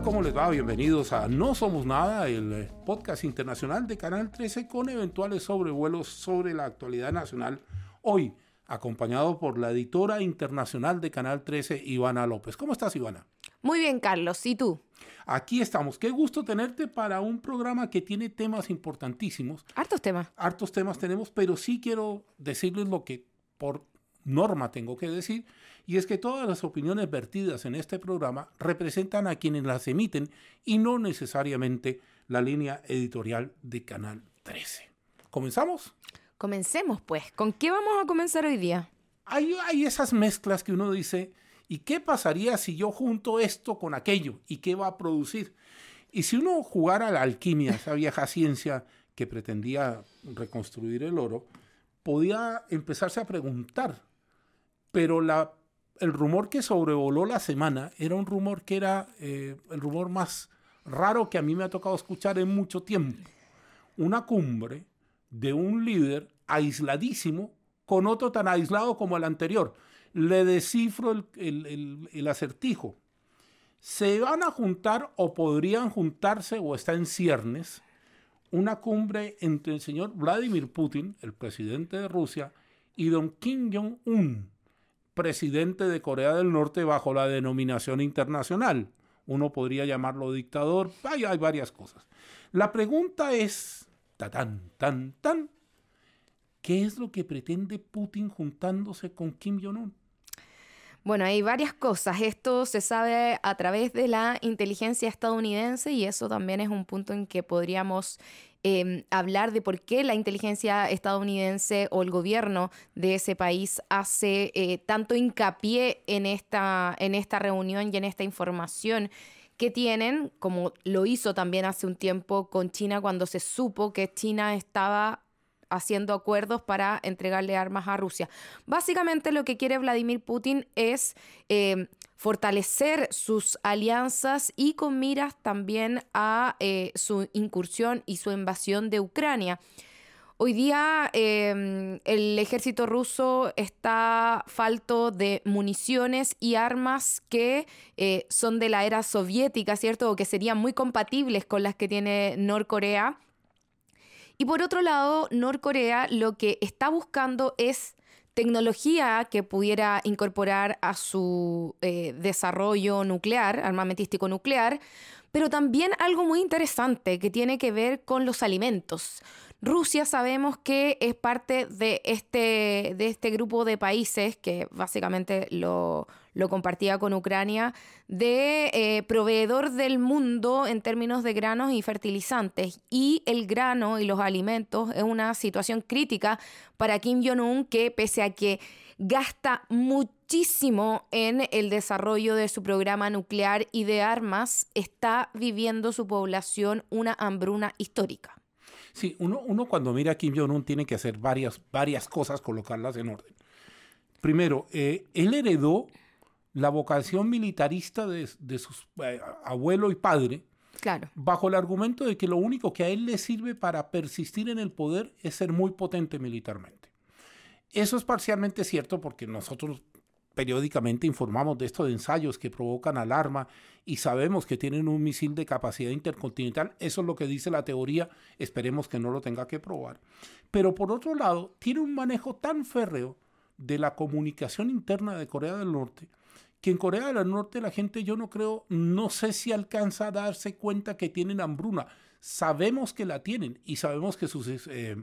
Hola, ¿cómo les va? Bienvenidos a No Somos Nada, el eh, podcast internacional de Canal 13 con eventuales sobrevuelos sobre la actualidad nacional. Hoy, acompañado por la editora internacional de Canal 13, Ivana López. ¿Cómo estás, Ivana? Muy bien, Carlos. ¿Y tú? Aquí estamos. Qué gusto tenerte para un programa que tiene temas importantísimos. Hartos temas. Hartos temas tenemos, pero sí quiero decirles lo que por norma tengo que decir, y es que todas las opiniones vertidas en este programa representan a quienes las emiten y no necesariamente la línea editorial de Canal 13. ¿Comenzamos? Comencemos pues. ¿Con qué vamos a comenzar hoy día? Hay, hay esas mezclas que uno dice, ¿y qué pasaría si yo junto esto con aquello? ¿Y qué va a producir? Y si uno jugara a la alquimia, esa vieja ciencia que pretendía reconstruir el oro, podía empezarse a preguntar pero la, el rumor que sobrevoló la semana era un rumor que era eh, el rumor más raro que a mí me ha tocado escuchar en mucho tiempo. Una cumbre de un líder aisladísimo con otro tan aislado como el anterior. Le descifro el, el, el, acertijo. Se van a juntar o podrían juntarse o está en ciernes una cumbre entre el señor Vladimir Putin, el presidente de Rusia, y don Kim Jong-un, presidente de Corea del Norte bajo la denominación internacional. Uno podría llamarlo dictador, hay, hay varias cosas. La pregunta es, tan, tan, tan, ¿qué es lo que pretende Putin juntándose con Kim Jong-un? Bueno, hay varias cosas. Esto se sabe a través de la inteligencia estadounidense y eso también es un punto en que podríamos eh, hablar de por qué la inteligencia estadounidense o el gobierno de ese país hace eh, tanto hincapié en esta, en esta reunión y en esta información que tienen, como lo hizo también hace un tiempo con China cuando se supo que China estaba haciendo acuerdos para entregarle armas a Rusia. Básicamente lo que quiere Vladimir Putin es eh, fortalecer sus alianzas y con miras también a eh, su incursión y su invasión de Ucrania. Hoy día em, el ejército ruso está falto de municiones y armas que eh, son de la era soviética, ¿cierto? O que serían muy compatibles con las que tiene Norcorea y por otro lado, Norcorea lo que está buscando es tecnología que pudiera incorporar a su eh, desarrollo nuclear, armamentístico nuclear, pero también algo muy interesante que tiene que ver con los alimentos. Rusia sabemos que es parte de este, de este grupo de países que básicamente lo, lo compartía con Ucrania, de eh, proveedor del mundo en términos de granos y fertilizantes. Y el grano y los alimentos es una situación crítica para Kim Jong-un que pese a que gasta muchísimo en el desarrollo de su programa nuclear y de armas, está viviendo su población una hambruna histórica. Sí, uno, uno cuando mira a Kim Jong-un tiene que hacer varias, varias cosas, colocarlas en orden. Primero, eh, él heredó la vocación militarista de, de su eh, abuelo y padre, claro. bajo el argumento de que lo único que a él le sirve para persistir en el poder es ser muy potente militarmente. Eso es parcialmente cierto porque nosotros periódicamente informamos de estos ensayos que provocan alarma y sabemos que tienen un misil de capacidad intercontinental. Eso es lo que dice la teoría. Esperemos que no lo tenga que probar. Pero por otro lado, tiene un manejo tan férreo de la comunicación interna de Corea del Norte que en Corea del Norte la gente yo no creo, no sé si alcanza a darse cuenta que tienen hambruna. Sabemos que la tienen y sabemos que sus eh,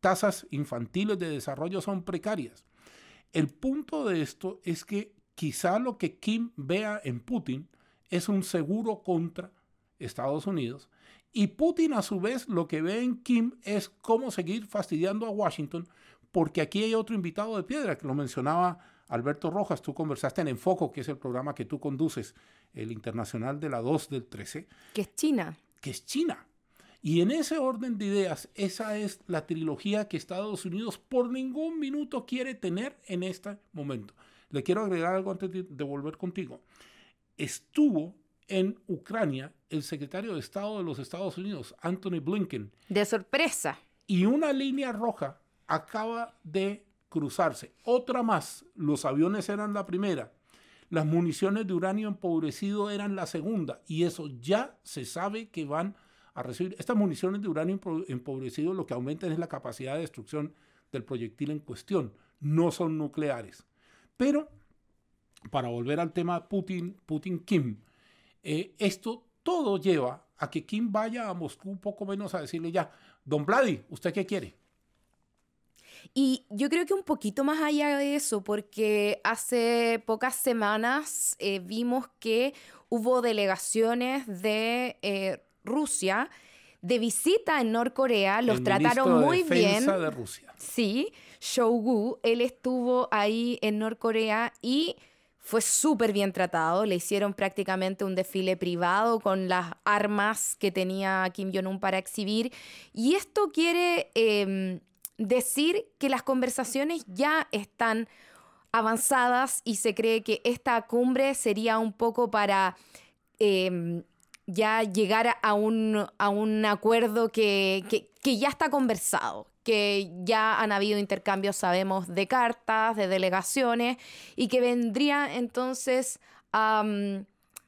tasas infantiles de desarrollo son precarias. El punto de esto es que quizá lo que Kim vea en Putin es un seguro contra Estados Unidos y Putin a su vez lo que ve en Kim es cómo seguir fastidiando a Washington porque aquí hay otro invitado de piedra que lo mencionaba Alberto Rojas, tú conversaste en Enfoco, que es el programa que tú conduces, el internacional de la 2 del 13. Que es China. Que es China. Y en ese orden de ideas, esa es la trilogía que Estados Unidos por ningún minuto quiere tener en este momento. Le quiero agregar algo antes de volver contigo. Estuvo en Ucrania el secretario de Estado de los Estados Unidos, Anthony Blinken. De sorpresa. Y una línea roja acaba de cruzarse. Otra más, los aviones eran la primera. las municiones de uranio empobrecido eran la segunda y eso ya se sabe que van a recibir. Estas municiones de uranio empobrecido lo que aumentan es la capacidad de destrucción del proyectil en cuestión, no son nucleares. Pero, para volver al tema Putin, Putin-Kim, eh, esto todo lleva a que Kim vaya a Moscú un poco menos a decirle ya, don Vladi, ¿usted qué quiere? Y yo creo que un poquito más allá de eso, porque hace pocas semanas eh, vimos que hubo delegaciones de eh, Rusia de visita en Norcorea, los trataron muy de bien. de Rusia. Sí, Shougu, él estuvo ahí en Norcorea y fue súper bien tratado. Le hicieron prácticamente un desfile privado con las armas que tenía Kim Jong-un para exhibir. Y esto quiere em, decir que las conversaciones ya están avanzadas y se cree que esta cumbre sería un poco para em, ya llegar a un, a un acuerdo que, que, ya está conversado, que ya han habido intercambios, sabemos, de cartas, de delegaciones, y que vendría entonces a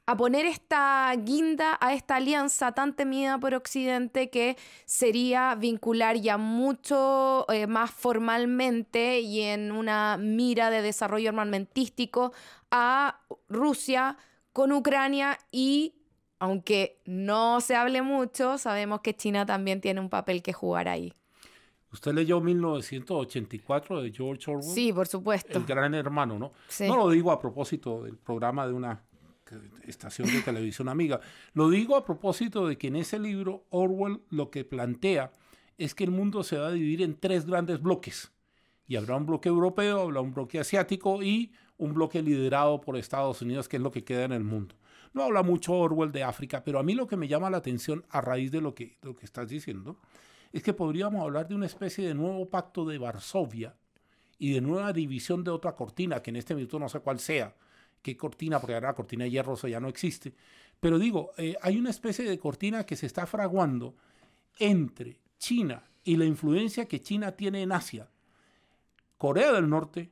a poner esta guinda a esta alianza tan temida por Occidente que sería vincular ya mucho eh, más formalmente y en una mira de desarrollo armamentístico a Rusia con Ucrania y aunque no se hable mucho, sabemos que China también tiene un papel que jugar ahí. ¿Usted leyó 1984 de George Orwell? Sí, por supuesto. El gran hermano, ¿no? No lo digo a propósito del programa de una estación de televisión amiga. Lo digo a propósito de que en ese libro Orwell lo que plantea es que el mundo se va a dividir en tres grandes bloques. Y habrá un bloque europeo, habrá un bloque asiático y un bloque liderado por Estados Unidos, que es lo que queda en el mundo. No habla mucho Orwell de África, pero a mí lo que me llama la atención a raíz de lo que, lo que estás diciendo es que podríamos hablar de una especie de nuevo pacto de Varsovia y de nueva división de otra cortina, que en este minuto no sé cuál sea, qué cortina, porque ahora la cortina de hierro ya no existe. Pero digo, eh, hay una especie de cortina que se está fraguando entre China y la influencia que China tiene en Asia, Corea del Norte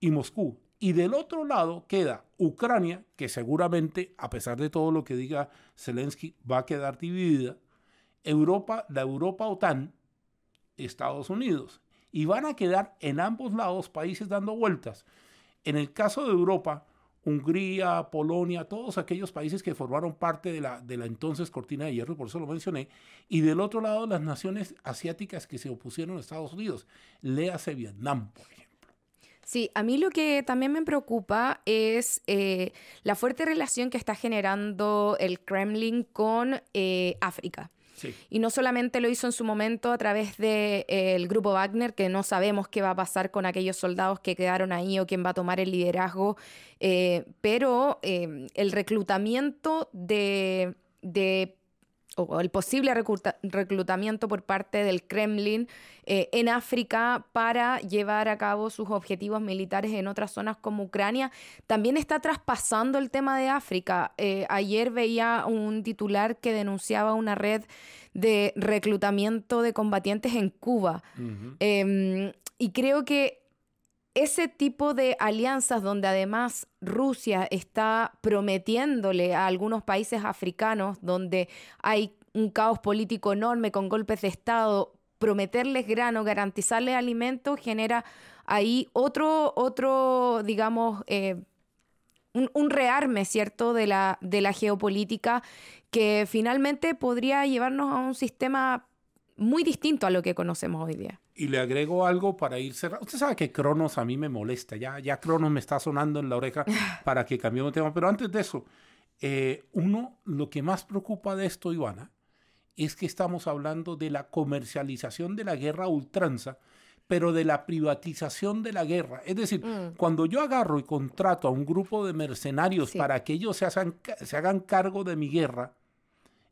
y Moscú. Y del otro lado queda Ucrania, que seguramente, a pesar de todo lo que diga Zelensky, va a quedar dividida. Europa, la Europa OTAN, Estados Unidos. Y van a quedar en ambos lados países dando vueltas. En el caso de Europa, Hungría, Polonia, todos aquellos países que formaron parte de la, de la entonces cortina de hierro, por eso lo mencioné, y del otro lado las naciones asiáticas que se opusieron a Estados Unidos, léase Vietnam, por ejemplo. Sí, a mí lo que también me preocupa es eh, la fuerte relación que está generando el Kremlin con eh, África. Y no solamente lo hizo en su momento a través del eh, grupo Wagner, que no sabemos qué va a pasar con aquellos soldados que quedaron ahí o quién va a tomar el liderazgo, eh, pero eh, el reclutamiento de, de o el posible reclutamiento por parte del Kremlin eh, en África para llevar a cabo sus objetivos militares en otras zonas como Ucrania, también está traspasando el tema de África. Eh, ayer veía un titular que denunciaba una red de reclutamiento de combatientes en Cuba. Em, y creo que ese tipo de alianzas donde además Rusia está prometiéndole a algunos países africanos donde hay un caos político enorme con golpes de Estado, prometerles grano, garantizarles alimentos, genera ahí otro, otro digamos, eh, un, rearme, ¿cierto?, de la, de la geopolítica que finalmente podría llevarnos a un sistema muy distinto a lo que conocemos hoy día. Y le agrego algo para ir cerrando. Usted sabe que Cronos a mí me molesta, ya, ya Cronos me está sonando en la oreja para que cambiemos de tema. Pero antes de eso, eh, uno, lo que más preocupa de esto, Ivana, es que estamos hablando de la comercialización de la guerra ultranza, pero de la privatización de la guerra. Es decir, mm. cuando yo agarro y contrato a un grupo de mercenarios para que ellos se hagan, se hagan cargo de mi guerra,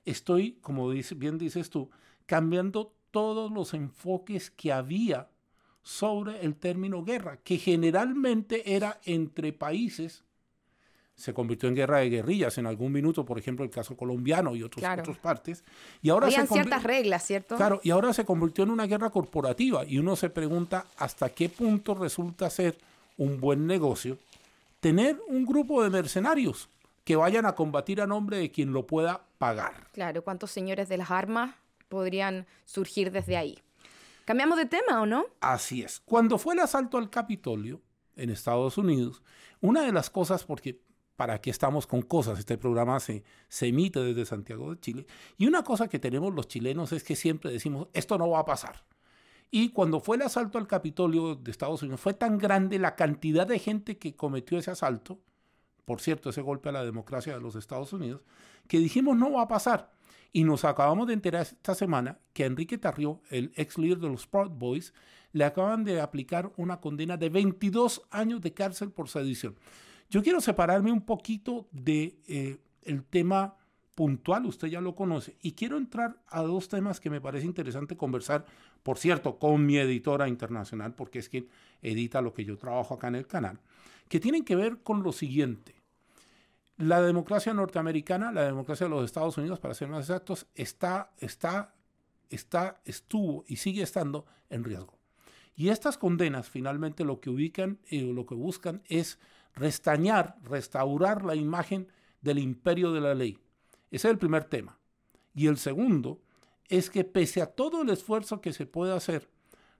estoy, como dice, bien dices tú, cambiando todos los enfoques que había sobre el término guerra, que generalmente era entre países, se convirtió en guerra de guerrillas en algún minuto, por ejemplo, el caso colombiano y otros, otras partes. Y ahora Habían ciertas reglas, ¿cierto? Claro, y ahora se convirtió en una guerra corporativa y uno se pregunta hasta qué punto resulta ser un buen negocio tener un grupo de mercenarios que vayan a combatir a nombre de quien lo pueda pagar. Claro, ¿cuántos señores de las armas podrían surgir desde ahí? ¿Cambiamos de tema o no? Así es. Cuando fue el asalto al Capitolio en Estados Unidos, una de las cosas, porque para qué estamos con cosas, este programa se, se emite desde Santiago de Chile, y una cosa que tenemos los chilenos es que siempre decimos, esto no va a pasar. Y cuando fue el asalto al Capitolio de Estados Unidos, fue tan grande la cantidad de gente que cometió ese asalto, por cierto, ese golpe a la democracia de los Estados Unidos, que dijimos no va a pasar. Y nos acabamos de enterar esta semana que Enrique Tarrió, el ex líder de los Proud Boys, le acaban de aplicar una condena de 22 años de cárcel por sedición. Yo quiero separarme un poquito de eh, el tema puntual, usted ya lo conoce, y quiero entrar a dos temas que me parece interesante conversar, por cierto, con mi editora internacional, porque es quien edita lo que yo trabajo acá en el canal, que tienen que ver con lo siguiente. La democracia norteamericana, la democracia de los Estados Unidos, para ser más exactos, está, está, está, estuvo y sigue estando en riesgo. Y estas condenas finalmente lo que ubican eh, lo que buscan es restañar, restaurar la imagen del imperio de la ley. Ese es el primer tema. Y el segundo es que pese a todo el esfuerzo que se puede hacer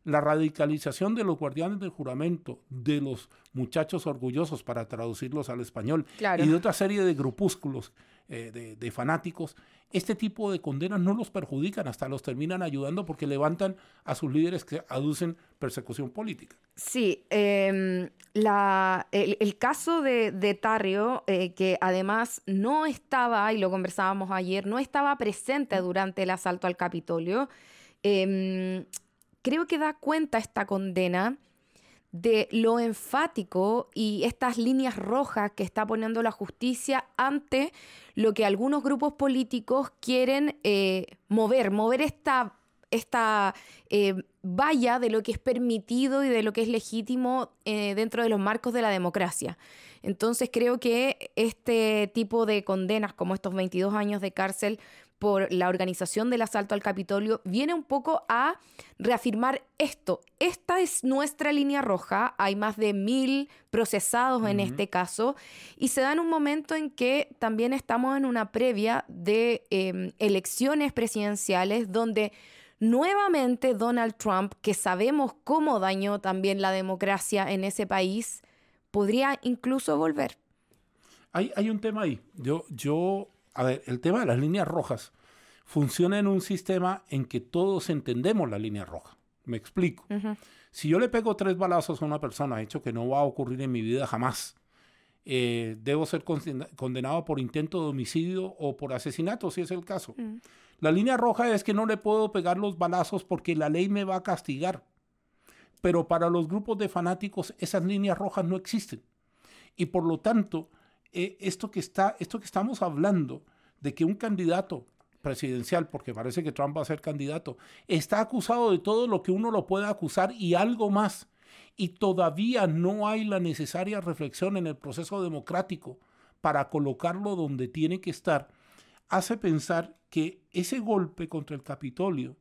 la radicalización de los guardianes del juramento, de los muchachos orgullosos, para traducirlos al español, y de otra serie de grupúsculos eh, de, fanáticos, este tipo de condenas no los perjudican, hasta los terminan ayudando porque levantan a sus líderes que aducen persecución política. Sí, em, el, caso de, de Tarrio, eh, que además no estaba, y lo conversábamos ayer, no estaba presente durante el asalto al Capitolio, em, creo que da cuenta esta condena de lo enfático y estas líneas rojas que está poniendo la justicia ante lo que algunos grupos políticos quieren eh, mover, mover esta, esta eh, valla de lo que es permitido y de lo que es legítimo eh, dentro de los marcos de la democracia. Entonces creo que este tipo de condenas, como estos 22 años de cárcel, por la organización del asalto al Capitolio viene un poco a reafirmar esto. Esta es nuestra línea roja, hay más de mil procesados en este caso, y se da en un momento en que también estamos en una previa de em, elecciones presidenciales donde nuevamente Donald Trump, que sabemos cómo dañó también la democracia en ese país, podría incluso volver. Hay, hay un tema ahí. Yo, yo a ver, el tema de las líneas rojas funciona en un sistema en que todos entendemos la línea roja. Me explico. Si yo le pego tres balazos a una persona, hecho que no va a ocurrir en mi vida jamás, eh, debo ser condenado por intento de homicidio o por asesinato, si es el caso. Mm. La línea roja es que no le puedo pegar los balazos porque la ley me va a castigar. Pero para los grupos de fanáticos esas líneas rojas no existen. Y por lo tanto, eh, esto, que está, esto que estamos hablando de que un candidato presidencial, porque parece que Trump va a ser candidato, está acusado de todo lo que uno lo puede acusar y algo más. Y todavía no hay la necesaria reflexión en el proceso democrático para colocarlo donde tiene que estar, hace pensar que ese golpe contra el Capitolio,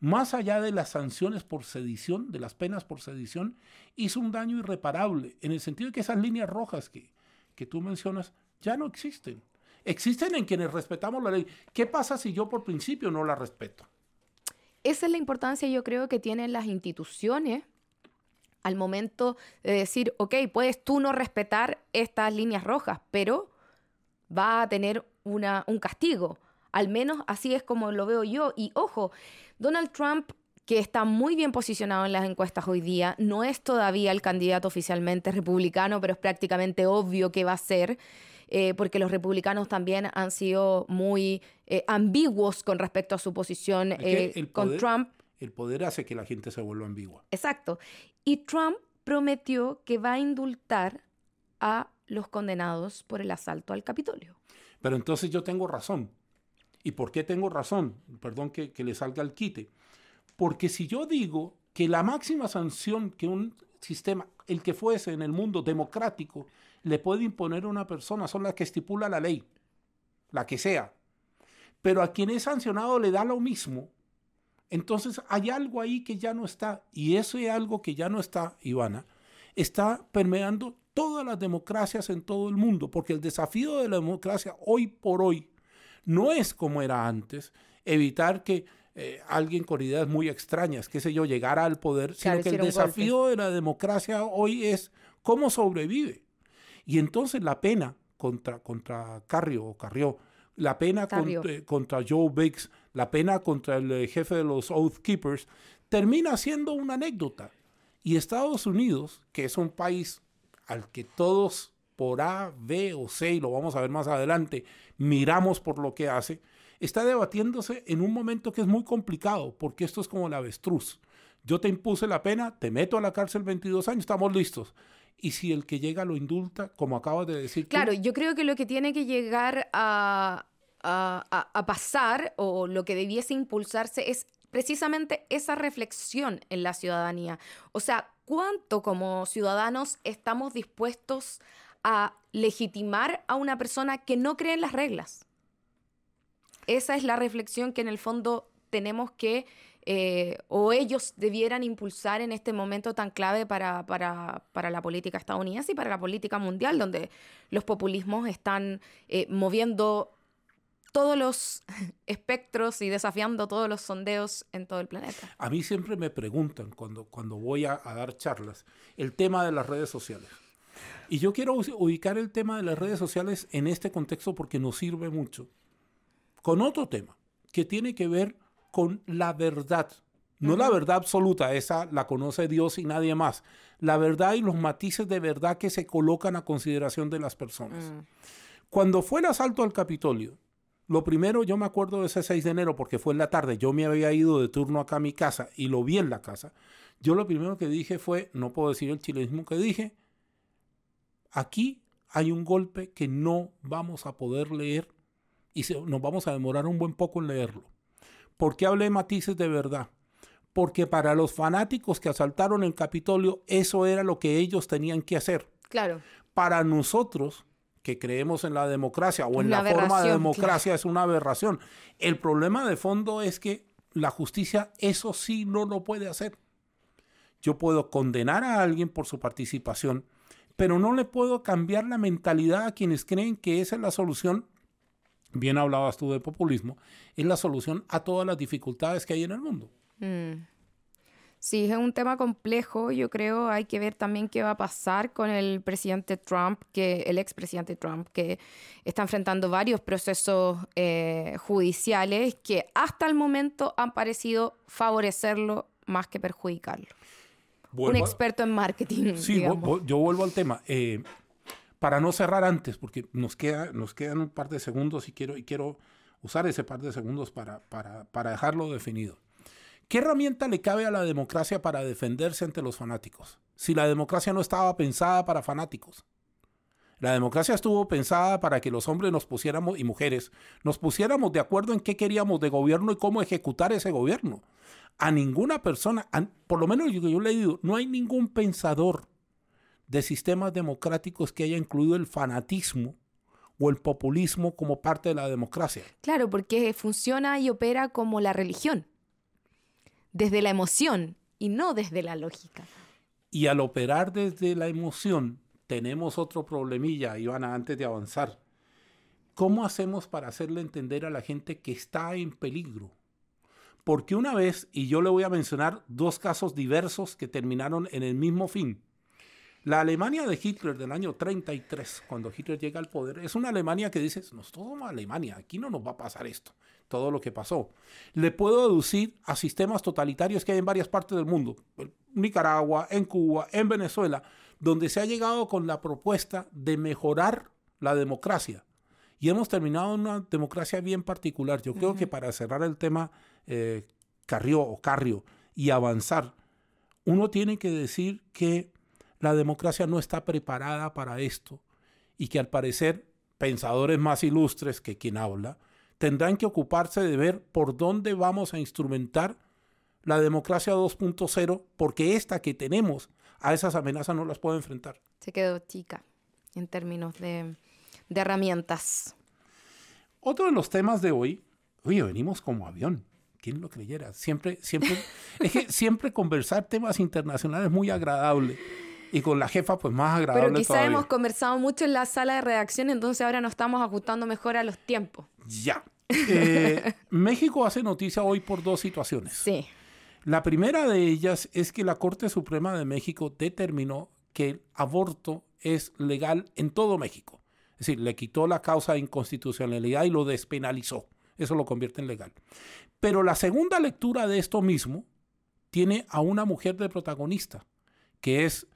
más allá de las sanciones por sedición, de las penas por sedición, hizo un daño irreparable, en el sentido de que esas líneas rojas que, que tú mencionas ya no existen. Existen en quienes respetamos la ley. ¿Qué pasa si yo por principio no la respeto? Esa es la importancia, yo creo, que tienen las instituciones al momento de decir, ok, puedes tú no respetar estas líneas rojas, pero va a tener una, un castigo. Al menos así es como lo veo yo. Y ojo, Donald Trump que está muy bien posicionado en las encuestas hoy día. No es todavía el candidato oficialmente republicano, pero es prácticamente obvio que va a ser. Eh, porque los republicanos también han sido muy eh, ambiguos con respecto a su posición eh, con Trump. El poder hace que la gente se vuelva ambigua. Exacto. Y Trump prometió que va a indultar a los condenados por el asalto al Capitolio. Pero entonces yo tengo razón. ¿Y por qué tengo razón? Perdón que, que le salga el quite. Porque si yo digo que la máxima sanción que un sistema, el que fuese en el mundo democrático, le puede imponer a una persona son las que estipula la ley, la que sea. Pero a quien es sancionado le da lo mismo. Entonces hay algo ahí que ya no está. Y ese algo que ya no está, Ivana, está permeando todas las democracias en todo el mundo, porque el desafío de la democracia hoy por hoy no es como era antes, evitar que eh, alguien con ideas muy extrañas, qué sé yo, llegara al poder, sino que el desafío de la democracia hoy es cómo sobrevive. Y entonces la pena contra, contra Carrio o Carrió, la pena contra, contra, Joe Biggs, la pena contra el eh, jefe de los Oath Keepers, termina siendo una anécdota. Y Estados Unidos, que es un país al que todos por A, B o C, y lo vamos a ver más adelante, miramos por lo que hace, está debatiéndose en un momento que es muy complicado, porque esto es como el avestruz. Yo te impuse la pena, te meto a la cárcel 22 años, estamos listos. Y si el que llega lo indulta, como acabas de decir. Claro, yo creo que lo que tiene que llegar a, a, pasar o lo que debiese impulsarse es precisamente esa reflexión en la ciudadanía. O sea, ¿cuánto como ciudadanos estamos dispuestos a legitimar a una persona que no cree en las reglas? Esa es la reflexión que en el fondo tenemos que, eh, o ellos debieran impulsar en este momento tan clave para, para, la política estadounidense y para la política mundial, donde los populismos están eh, moviendo todos los espectros y desafiando todos los sondeos en todo el planeta. A mí siempre me preguntan cuando, cuando voy a, a dar charlas el tema de las redes sociales. Y yo quiero ubicar el tema de las redes sociales en este contexto porque nos sirve mucho con otro tema que tiene que ver con la verdad. No la verdad absoluta, esa la conoce Dios y nadie más. La verdad y los matices de verdad que se colocan a consideración de las personas. Mm. Cuando fue el asalto al Capitolio, lo primero, yo me acuerdo de ese 6 de enero porque fue en la tarde, yo me había ido de turno acá a mi casa y lo vi en la casa. Yo lo primero que dije fue, no puedo decir el chilenismo que dije, aquí hay un golpe que no vamos a poder leer y nos vamos a demorar un buen poco en leerlo. ¿Por qué hablé matices de verdad? Porque para los fanáticos que asaltaron el Capitolio, eso era lo que ellos tenían que hacer. Claro. Para nosotros, que creemos en la democracia o en la forma de democracia, es una aberración. El problema de fondo es que la justicia eso sí no lo puede hacer. Yo puedo condenar a alguien por su participación, pero no le puedo cambiar la mentalidad a quienes creen que esa es la solución bien hablabas tú de populismo, es la solución a todas las dificultades que hay en el mundo. Mm. Sí, es un tema complejo. Yo creo hay que ver también qué va a pasar con el presidente Trump, que el expresidente Trump, que está enfrentando varios procesos eh, judiciales que hasta el momento han parecido favorecerlo más que perjudicarlo. un experto en marketing. Sí, yo vuelvo al tema. Eh, para no cerrar antes, porque nos, queda, nos quedan un par de segundos y quiero, y quiero usar ese par de segundos para, para, para dejarlo definido. ¿Qué herramienta le cabe a la democracia para defenderse ante los fanáticos? Si la democracia no estaba pensada para fanáticos. La democracia estuvo pensada para que los hombres nos pusiéramos y mujeres nos pusiéramos de acuerdo en qué queríamos de gobierno y cómo ejecutar ese gobierno. A ninguna persona, por lo menos yo, yo he leído, no hay ningún pensador de sistemas democráticos que haya incluido el fanatismo o el populismo como parte de la democracia. Claro, porque funciona y opera como la religión, desde la emoción y no desde la lógica. Y al operar desde la emoción, tenemos otro problemilla, Ivana, antes de avanzar. ¿Cómo hacemos para hacerle entender a la gente que está en peligro? Porque una vez, y yo le voy a mencionar dos casos diversos que terminaron en el mismo fin, la Alemania de Hitler del año 33, cuando Hitler llega al poder, es una Alemania que dice, no somos Alemania, aquí no nos va a pasar esto, todo lo que pasó. Le puedo deducir a sistemas totalitarios que hay en varias partes del mundo, en Nicaragua, en Cuba, en Venezuela, donde se ha llegado con la propuesta de mejorar la democracia. Y hemos terminado en una democracia bien particular. Yo creo que para cerrar el tema eh, Carrió o Carrio y avanzar, uno tiene que decir que la democracia no está preparada para esto y que al parecer pensadores más ilustres que quien habla tendrán que ocuparse de ver por dónde vamos a instrumentar la democracia 2.0 porque esta que tenemos a esas amenazas no las puede enfrentar. Se quedó chica en términos de, de herramientas. Otro de los temas de hoy, oye, venimos como avión. ¿Quién lo creyera? Siempre, siempre, es que siempre conversar temas internacionales es muy agradable. Y con la jefa, pues más agradable. Pero quizá todavía. hemos conversado mucho en la sala de redacción, entonces ahora nos estamos ajustando mejor a los tiempos. Ya. Eh, México hace noticia hoy por dos situaciones. Sí. La primera de ellas es que la Corte Suprema de México determinó que el aborto es legal en todo México. Es decir, le quitó la causa de inconstitucionalidad y lo despenalizó. Eso lo convierte en legal. Pero la segunda lectura de esto mismo tiene a una mujer de protagonista, que es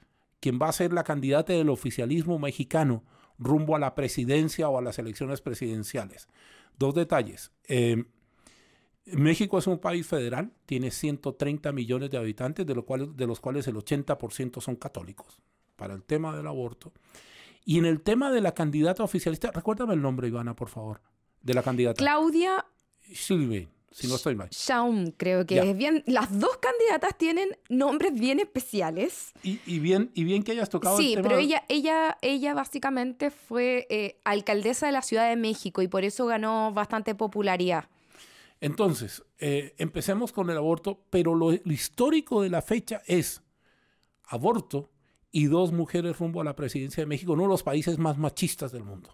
quien va a ser la candidata del oficialismo mexicano rumbo a la presidencia o a las elecciones presidenciales. Dos detalles. Eh, México es un país federal, tiene 130 millones de habitantes, de, lo cual, de los cuales el 80% son católicos, para el tema del aborto. Y en el tema de la candidata oficialista, recuérdame el nombre, Ivana, por favor, de la candidata. Claudia Silve, si no estoy mal. Shaum, creo que Ya. es bien. Las dos candidatas tienen nombres bien especiales. Y, y bien, y bien que hayas tocado Sí, el tema. pero ella, ella, ella básicamente fue eh, alcaldesa de la Ciudad de México y por eso ganó bastante popularidad. Entonces, eh, empecemos con el aborto, pero lo, lo histórico de la fecha es aborto y dos mujeres rumbo a la presidencia de México, uno de los países más machistas del mundo.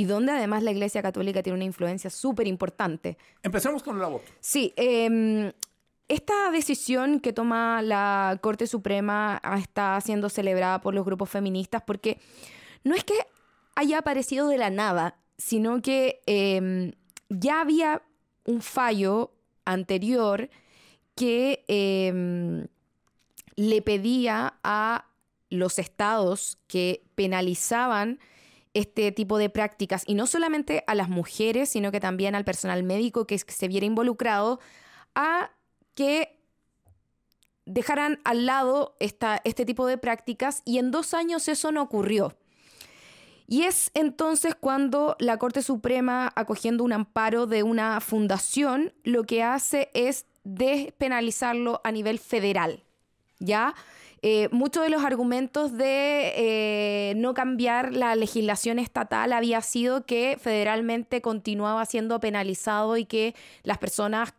Y donde además la Iglesia Católica tiene una influencia súper importante. Empecemos con el aborto. Sí, eh, esta decisión que toma la Corte Suprema ah, está siendo celebrada por los grupos feministas porque no es que haya aparecido de la nada, sino que eh, ya había un fallo anterior que eh, le pedía a los estados que penalizaban este tipo de prácticas y no solamente a las mujeres, sino que también al personal médico que se viera involucrado a que dejaran al lado esta, este tipo de prácticas y en dos años eso no ocurrió. Y es entonces cuando la Corte Suprema, acogiendo un amparo de una fundación, lo que hace es despenalizarlo a nivel federal. ¿Ya? Eh, muchos de los argumentos de eh, no cambiar la legislación estatal había sido que federalmente continuaba siendo penalizado y que las personas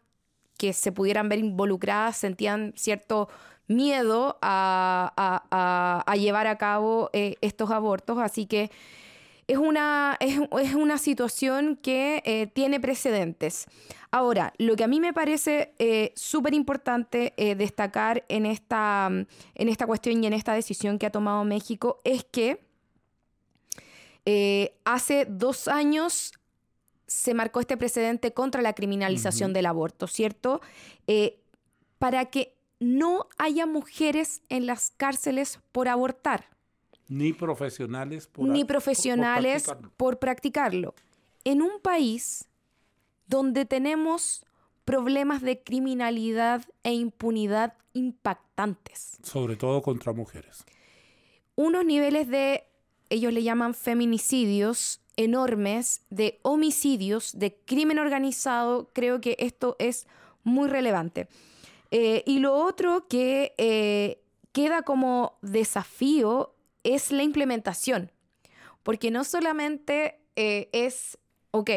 que se pudieran ver involucradas sentían cierto miedo a, llevar a cabo eh, estos abortos. Así que es una, es, es una situación que eh, tiene precedentes. Ahora, lo que a mí me parece eh, súper importante eh, destacar en esta, en esta cuestión y en esta decisión que ha tomado México es que eh, hace dos años se marcó este precedente contra la criminalización del aborto, ¿cierto? Para que no haya mujeres en las cárceles por abortar Ni profesionales por ni por profesionales practicarlo. por practicarlo. En un país donde tenemos problemas de criminalidad e impunidad impactantes, Sobre todo contra mujeres. unos niveles de, ellos le llaman feminicidios enormes, de homicidios, de crimen organizado, creo que esto es muy relevante. Eh, y lo otro que eh, queda como desafío es la implementación, porque no solamente eh, es, ok,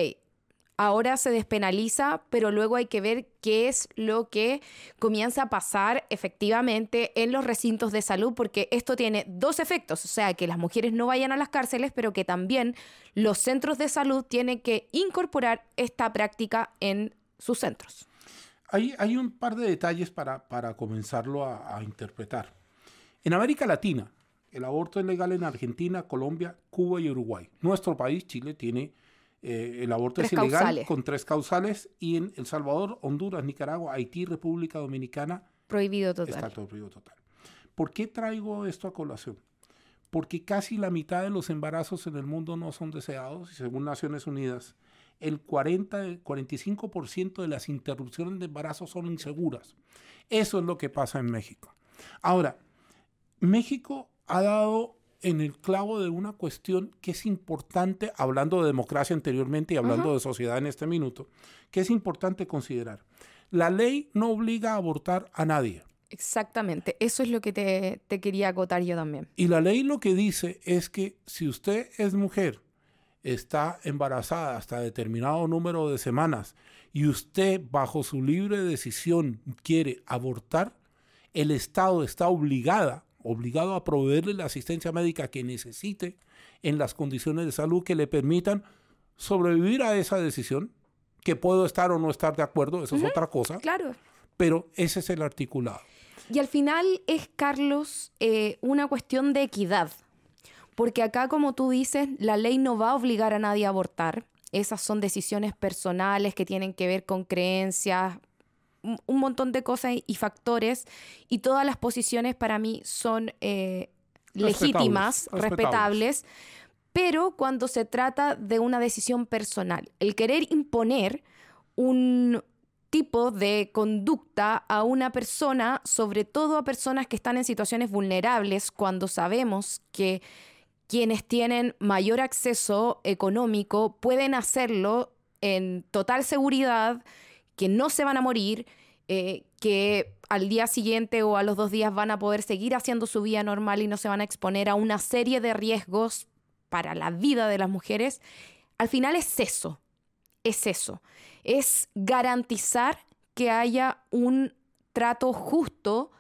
ahora se despenaliza, pero luego hay que ver qué es lo que comienza a pasar efectivamente en los recintos de salud, porque esto tiene dos efectos, o sea, que las mujeres no vayan a las cárceles, pero que también los centros de salud tienen que incorporar esta práctica en sus centros. Hay, hay un par de detalles para, para comenzarlo a, a interpretar. En América Latina, el aborto es legal en Argentina, Colombia, Cuba y Uruguay. Nuestro país, Chile, tiene eh, el aborto Tres es ilegal causales. con tres causales y en El Salvador, Honduras, Nicaragua, Haití, República Dominicana Prohibido total. está todo prohibido total. ¿Por qué traigo esto a colación? Porque casi la mitad de los embarazos en el mundo no son deseados y según Naciones Unidas, el 40, el 45% de las interrupciones de embarazo son inseguras. Eso es lo que pasa en México. Ahora, México ha dado en el clavo de una cuestión que es importante, hablando de democracia anteriormente y hablando de sociedad en este minuto, que es importante considerar. La ley no obliga a abortar a nadie. Exactamente, eso es lo que te, te quería acotar yo también. Y la ley lo que dice es que si usted es mujer, está embarazada hasta determinado número de semanas y usted bajo su libre decisión quiere abortar, el Estado está obligada, obligado a proveerle la asistencia médica que necesite en las condiciones de salud que le permitan sobrevivir a esa decisión, que puedo estar o no estar de acuerdo, eso es otra cosa. Claro. Pero ese es el articulado. Y al final es, Carlos, eh, una cuestión de equidad. Porque acá, como tú dices, la ley no va a obligar a nadie a abortar. Esas son decisiones personales que tienen que ver con creencias, un montón de cosas y factores. Y todas las posiciones para mí son eh, legítimas, respetables. Pero cuando se trata de una decisión personal, el querer imponer un tipo de conducta a una persona, sobre todo a personas que están en situaciones vulnerables, cuando sabemos que quienes tienen mayor acceso económico pueden hacerlo en total seguridad, que no se van a morir, eh, que al día siguiente o a los dos días van a poder seguir haciendo su vida normal y no se van a exponer a una serie de riesgos para la vida de las mujeres, al final es eso, es eso, es garantizar que haya un trato justo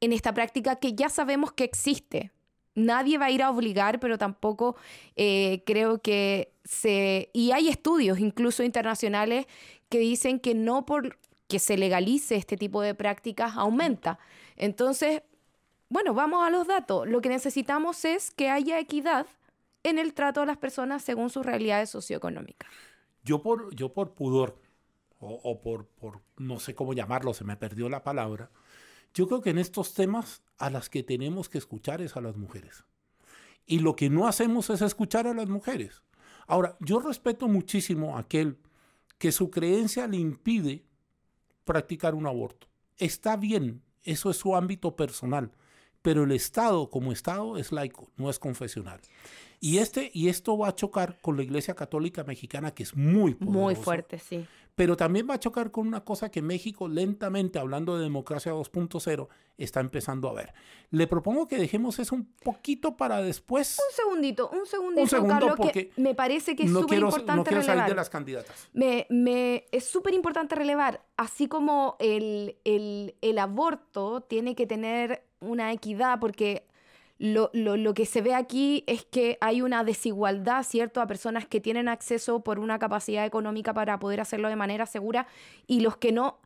en esta práctica que ya sabemos que existe, nadie va a ir a obligar, pero tampoco eh, creo que se... Y hay estudios, incluso internacionales, que dicen que no por que se legalice este tipo de prácticas aumenta. Entonces, bueno, vamos a los datos. Lo que necesitamos es que haya equidad en el trato a las personas según sus realidades socioeconómicas. Yo por, yo por pudor, o, por, por no sé cómo llamarlo, se me perdió la palabra, yo creo que en estos temas a las que tenemos que escuchar es a las mujeres. Y lo que no hacemos es escuchar a las mujeres. Ahora, yo respeto muchísimo a aquel que su creencia le impide practicar un aborto. Está bien, eso es su ámbito personal, pero el Estado como Estado es laico, no es confesional. Y, este, y esto va a chocar con la Iglesia Católica Mexicana, que es muy Muy fuerte, sí pero también va a chocar con una cosa que México lentamente, hablando de democracia 2.0, está empezando a ver. Le propongo que dejemos eso un poquito para después. Un segundito, un segundito, un segundo, Carlos, que me parece que es súper importante no quiero salir de las candidatas. Me, me, es súper importante relevar, así como el, el, el aborto tiene que tener una equidad, porque lo, lo, que se ve aquí es que hay una desigualdad, ¿cierto?, a personas que tienen acceso por una capacidad económica para poder hacerlo de manera segura y los que no.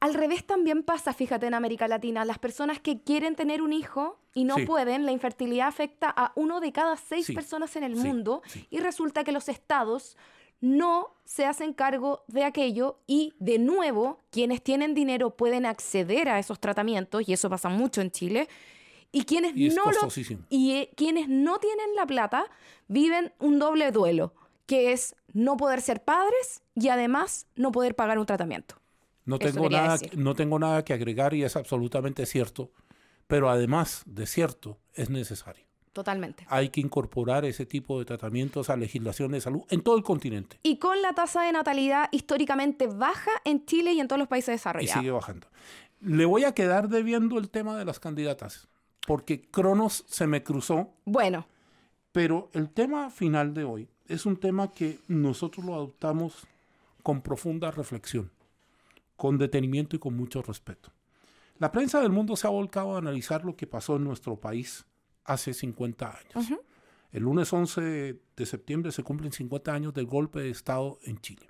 Al revés también pasa, fíjate, en América Latina. Las personas que quieren tener un hijo y no pueden, la infertilidad afecta a uno de cada seis personas en el mundo y resulta que los estados no se hacen cargo de aquello y de nuevo quienes tienen dinero pueden acceder a esos tratamientos y eso pasa mucho en Chile y quienes, no y eh, quienes no tienen la plata viven un doble duelo, que es no poder ser padres y además no poder pagar un tratamiento. No tengo, nada, no tengo nada que agregar y es absolutamente cierto, pero además de cierto, es necesario. Totalmente. Hay que incorporar ese tipo de tratamientos a legislación de salud en todo el continente. Y con la tasa de natalidad históricamente baja en Chile y en todos los países desarrollados. Y sigue bajando. Le voy a quedar debiendo el tema de las candidatas porque Cronos se me cruzó. Bueno. Pero el tema final de hoy es un tema que nosotros lo adoptamos con profunda reflexión, con detenimiento y con mucho respeto. La prensa del mundo se ha volcado a analizar lo que pasó en nuestro país hace 50 años. El lunes 11 de septiembre se cumplen 50 años del golpe de Estado en Chile.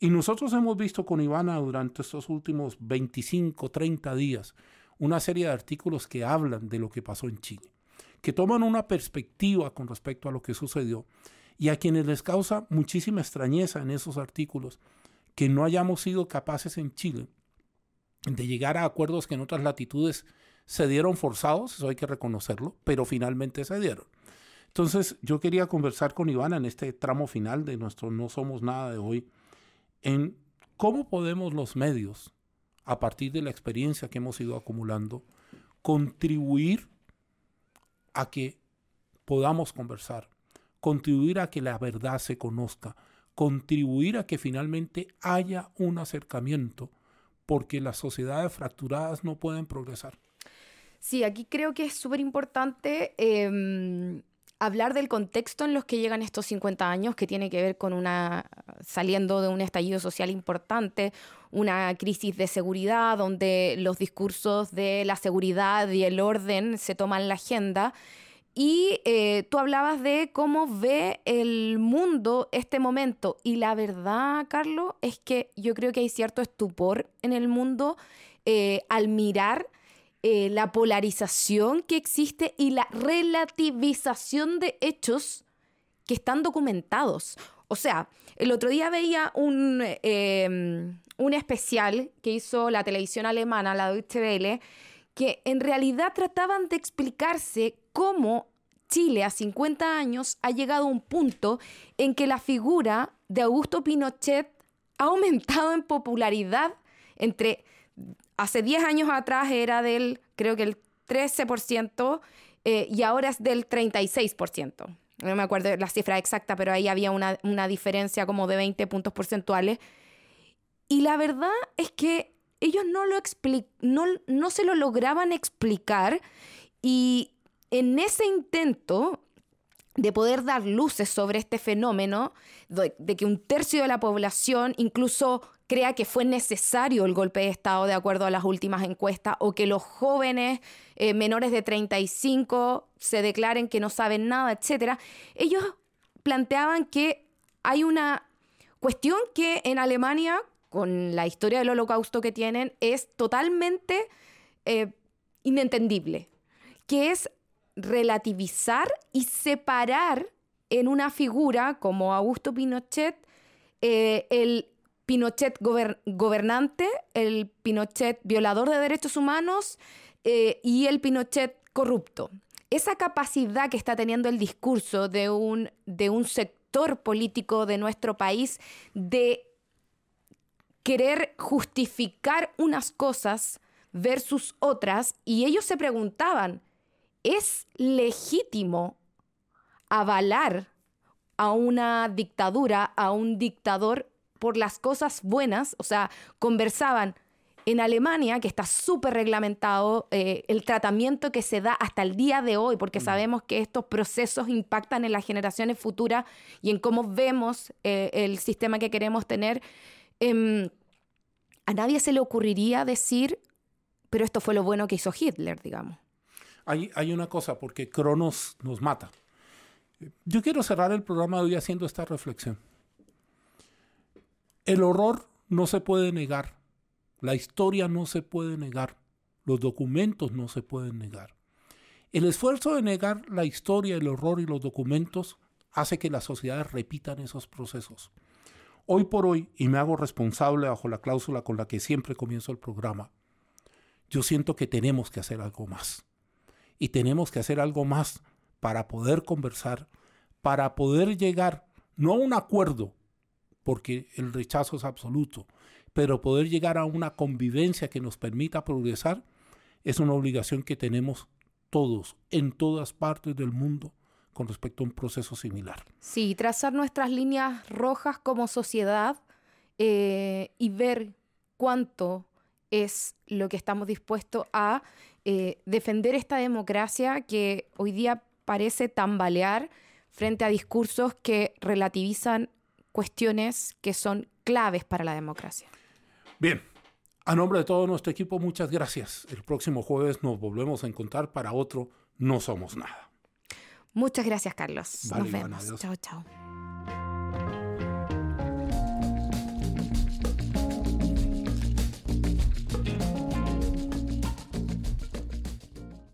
Y nosotros hemos visto con Ivana durante estos últimos 25, 30 días una serie de artículos que hablan de lo que pasó en Chile, que toman una perspectiva con respecto a lo que sucedió y a quienes les causa muchísima extrañeza en esos artículos que no hayamos sido capaces en Chile de llegar a acuerdos que en otras latitudes se dieron forzados, eso hay que reconocerlo, pero finalmente se dieron. Entonces yo quería conversar con Ivana en este tramo final de nuestro No Somos Nada de hoy, en cómo podemos los medios a partir de la experiencia que hemos ido acumulando, contribuir a que podamos conversar, contribuir a que la verdad se conozca, contribuir a que finalmente haya un acercamiento, porque las sociedades fracturadas no pueden progresar. Sí, aquí creo que es súper importante em, hablar del contexto en los que llegan estos 50 años, que tiene que ver con una saliendo de un estallido social importante, una crisis de seguridad, donde los discursos de la seguridad y el orden se toman la agenda. Y eh, tú hablabas de cómo ve el mundo este momento. Y la verdad, Carlos, es que yo creo que hay cierto estupor en el mundo eh, al mirar eh, la polarización que existe y la relativización de hechos que están documentados. O sea, el otro día veía un, em, un especial que hizo la televisión alemana, la Deutsche Welle, que en realidad trataban de explicarse cómo Chile a 50 años ha llegado a un punto en que la figura de Augusto Pinochet ha aumentado en popularidad entre hace 10 años atrás era del, creo que el 13%, eh, y ahora es del 36%. No me acuerdo la cifra exacta, pero ahí había una, diferencia como de 20 puntos porcentuales. Y la verdad es que ellos no, lo no, no se lo lograban explicar y en ese intento de poder dar luces sobre este fenómeno, de, que un tercio de la población incluso crea que fue necesario el golpe de Estado de acuerdo a las últimas encuestas, o que los jóvenes eh, menores de 35 se declaren que no saben nada, etc. Ellos planteaban que hay una cuestión que en Alemania, con la historia del holocausto que tienen, es totalmente eh, inentendible, que es relativizar y separar en una figura como Augusto Pinochet eh, el Pinochet gobernante, el Pinochet violador de derechos humanos eh, y el Pinochet corrupto. Esa capacidad que está teniendo el discurso de un, de un sector político de nuestro país de querer justificar unas cosas versus otras, y ellos se preguntaban, ¿es legítimo avalar a una dictadura, a un dictador por las cosas buenas? O sea, conversaban en Alemania, que está súper reglamentado, eh, el tratamiento que se da hasta el día de hoy, porque mm. sabemos que estos procesos impactan en las generaciones futuras y en cómo vemos eh, el sistema que queremos tener, em, a nadie se le ocurriría decir, pero esto fue lo bueno que hizo Hitler, digamos. Hay, hay una cosa, porque Cronos nos mata. Yo quiero cerrar el programa de hoy haciendo esta reflexión. El horror no se puede negar, la historia no se puede negar, los documentos no se pueden negar. El esfuerzo de negar la historia, el horror y los documentos hace que las sociedades repitan esos procesos. Hoy por hoy, y me hago responsable bajo la cláusula con la que siempre comienzo el programa, yo siento que tenemos que hacer algo más y tenemos que hacer algo más para poder conversar, para poder llegar no a un acuerdo, porque el rechazo es absoluto, pero poder llegar a una convivencia que nos permita progresar es una obligación que tenemos todos, en todas partes del mundo, con respecto a un proceso similar. Sí, trazar nuestras líneas rojas como sociedad eh, y ver cuánto es lo que estamos dispuestos a eh, defender esta democracia que hoy día parece tambalear frente a discursos que relativizan cuestiones que son claves para la democracia. Bien, a nombre de todo nuestro equipo, muchas gracias. El próximo jueves nos volvemos a encontrar para otro No Somos Nada. Muchas gracias, Carlos. nos vemos. Chao, chao.